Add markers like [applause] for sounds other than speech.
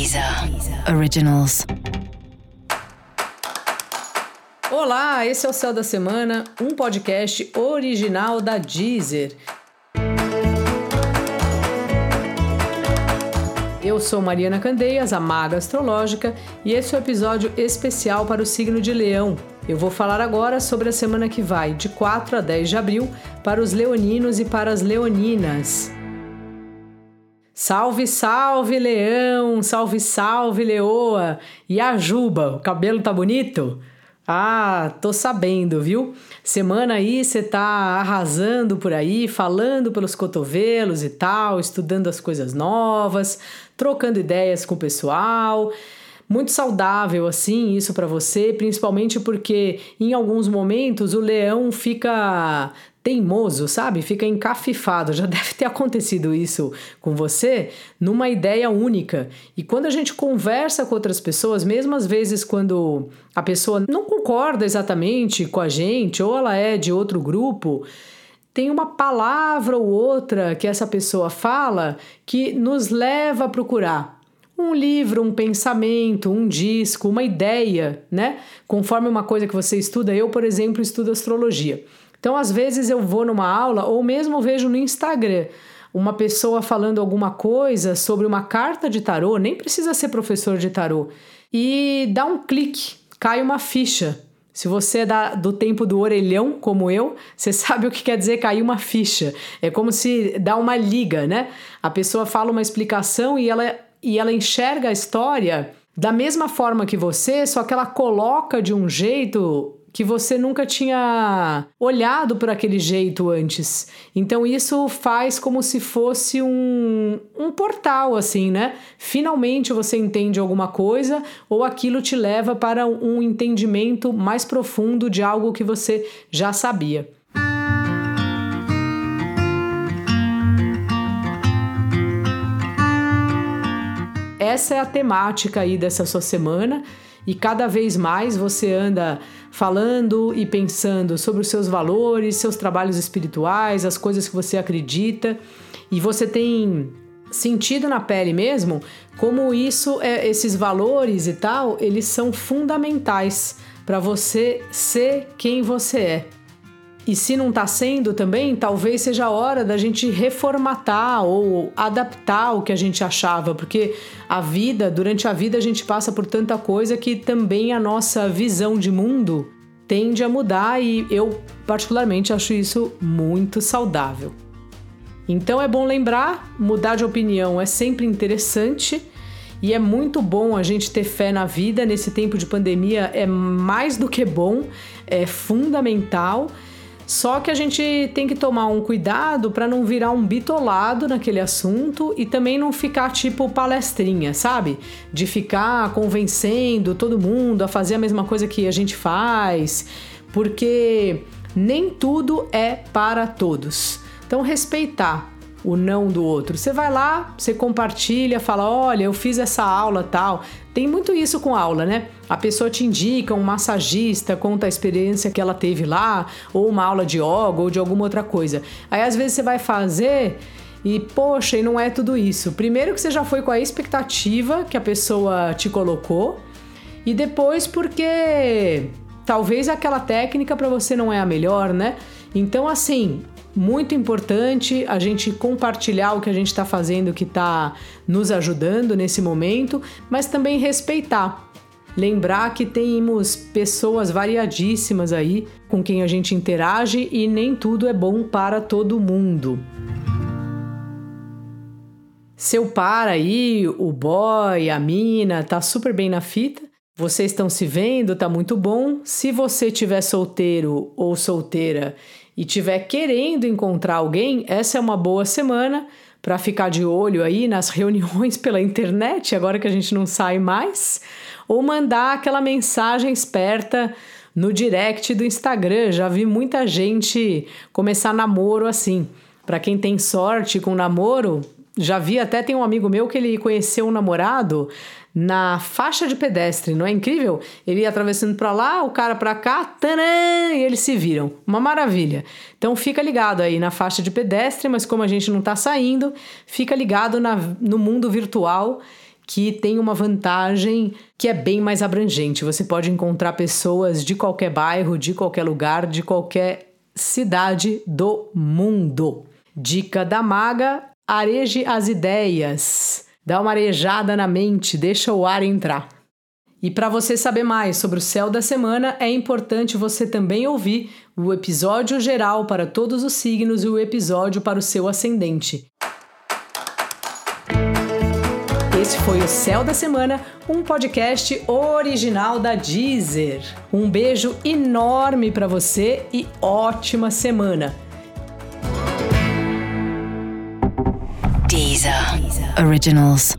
Deezer Originals. Olá, esse é o Céu da Semana, um podcast original da Deezer. Eu sou Mariana Candeias, a maga astrológica, e esse é o um episódio especial para o signo de Leão. Eu vou falar agora sobre a semana que vai, de 4 a 10 de abril, para os leoninos e para as leoninas. Salve, salve, leão! Salve, salve, leoa! E a juba, o cabelo tá bonito? Ah, tô sabendo, viu? Semana aí você tá arrasando por aí, falando pelos cotovelos e tal, estudando as coisas novas, trocando ideias com o pessoal. Muito saudável assim isso para você, principalmente porque em alguns momentos o leão fica teimoso, sabe? Fica encafifado. [laughs] Já deve ter acontecido isso com você numa ideia única. E quando a gente conversa com outras pessoas, mesmo às vezes quando a pessoa não concorda exatamente com a gente ou ela é de outro grupo, tem uma palavra ou outra que essa pessoa fala que nos leva a procurar um livro, um pensamento, um disco, uma ideia, né? Conforme uma coisa que você estuda, eu, por exemplo, estudo astrologia. Então, às vezes eu vou numa aula ou mesmo vejo no Instagram uma pessoa falando alguma coisa sobre uma carta de tarô, nem precisa ser professor de tarô, e dá um clique, cai uma ficha. Se você é da, do tempo do orelhão, como eu, você [laughs] sabe o que quer dizer cair uma ficha. É como se dá uma liga, né? A pessoa fala uma explicação e ela, e ela enxerga a história da mesma forma que você, só que ela coloca de um jeito que você nunca tinha olhado por aquele jeito antes. Então isso faz como se fosse um, um portal, assim, né? Finalmente você entende alguma coisa ou aquilo te leva para um entendimento mais profundo de algo que você já sabia. Essa é a temática aí dessa sua semana e cada vez mais você anda falando e pensando sobre os seus valores, seus trabalhos espirituais, as coisas que você acredita, e você tem sentido na pele mesmo como isso é, esses valores e tal, eles são fundamentais para você ser quem você é. E se não está sendo também, talvez seja a hora da gente reformatar ou adaptar o que a gente achava, porque a vida, durante a vida, a gente passa por tanta coisa que também a nossa visão de mundo tende a mudar e eu, particularmente, acho isso muito saudável. Então é bom lembrar: mudar de opinião é sempre interessante. E é muito bom a gente ter fé na vida nesse tempo de pandemia, é mais do que bom, é fundamental. Só que a gente tem que tomar um cuidado para não virar um bitolado naquele assunto e também não ficar tipo palestrinha, sabe? De ficar convencendo todo mundo a fazer a mesma coisa que a gente faz, porque nem tudo é para todos. Então, respeitar o não do outro. Você vai lá, você compartilha, fala: olha, eu fiz essa aula tal. Tem muito isso com aula, né? A pessoa te indica um massagista, conta a experiência que ela teve lá, ou uma aula de yoga ou de alguma outra coisa. Aí às vezes você vai fazer e, poxa, e não é tudo isso. Primeiro que você já foi com a expectativa que a pessoa te colocou, e depois porque talvez aquela técnica para você não é a melhor, né? Então, assim, muito importante a gente compartilhar o que a gente está fazendo que está nos ajudando nesse momento, mas também respeitar. Lembrar que temos pessoas variadíssimas aí com quem a gente interage e nem tudo é bom para todo mundo. Seu par aí, o boy, a mina, tá super bem na fita. Vocês estão se vendo, tá muito bom. Se você tiver solteiro ou solteira e tiver querendo encontrar alguém, essa é uma boa semana para ficar de olho aí nas reuniões pela internet, agora que a gente não sai mais, ou mandar aquela mensagem esperta no direct do Instagram. Já vi muita gente começar namoro assim. Para quem tem sorte com namoro, já vi até tem um amigo meu que ele conheceu um namorado na faixa de pedestre, não é incrível? Ele ia atravessando para lá, o cara para cá, tanã, e eles se viram. Uma maravilha. Então fica ligado aí na faixa de pedestre, mas como a gente não está saindo, fica ligado na, no mundo virtual que tem uma vantagem que é bem mais abrangente. Você pode encontrar pessoas de qualquer bairro, de qualquer lugar, de qualquer cidade do mundo. Dica da maga: areje as ideias. Dá uma arejada na mente, deixa o ar entrar. E para você saber mais sobre o céu da semana, é importante você também ouvir o episódio geral para todos os signos e o episódio para o seu ascendente. Esse foi o Céu da Semana, um podcast original da Deezer. Um beijo enorme para você e ótima semana. Deezer. Originals.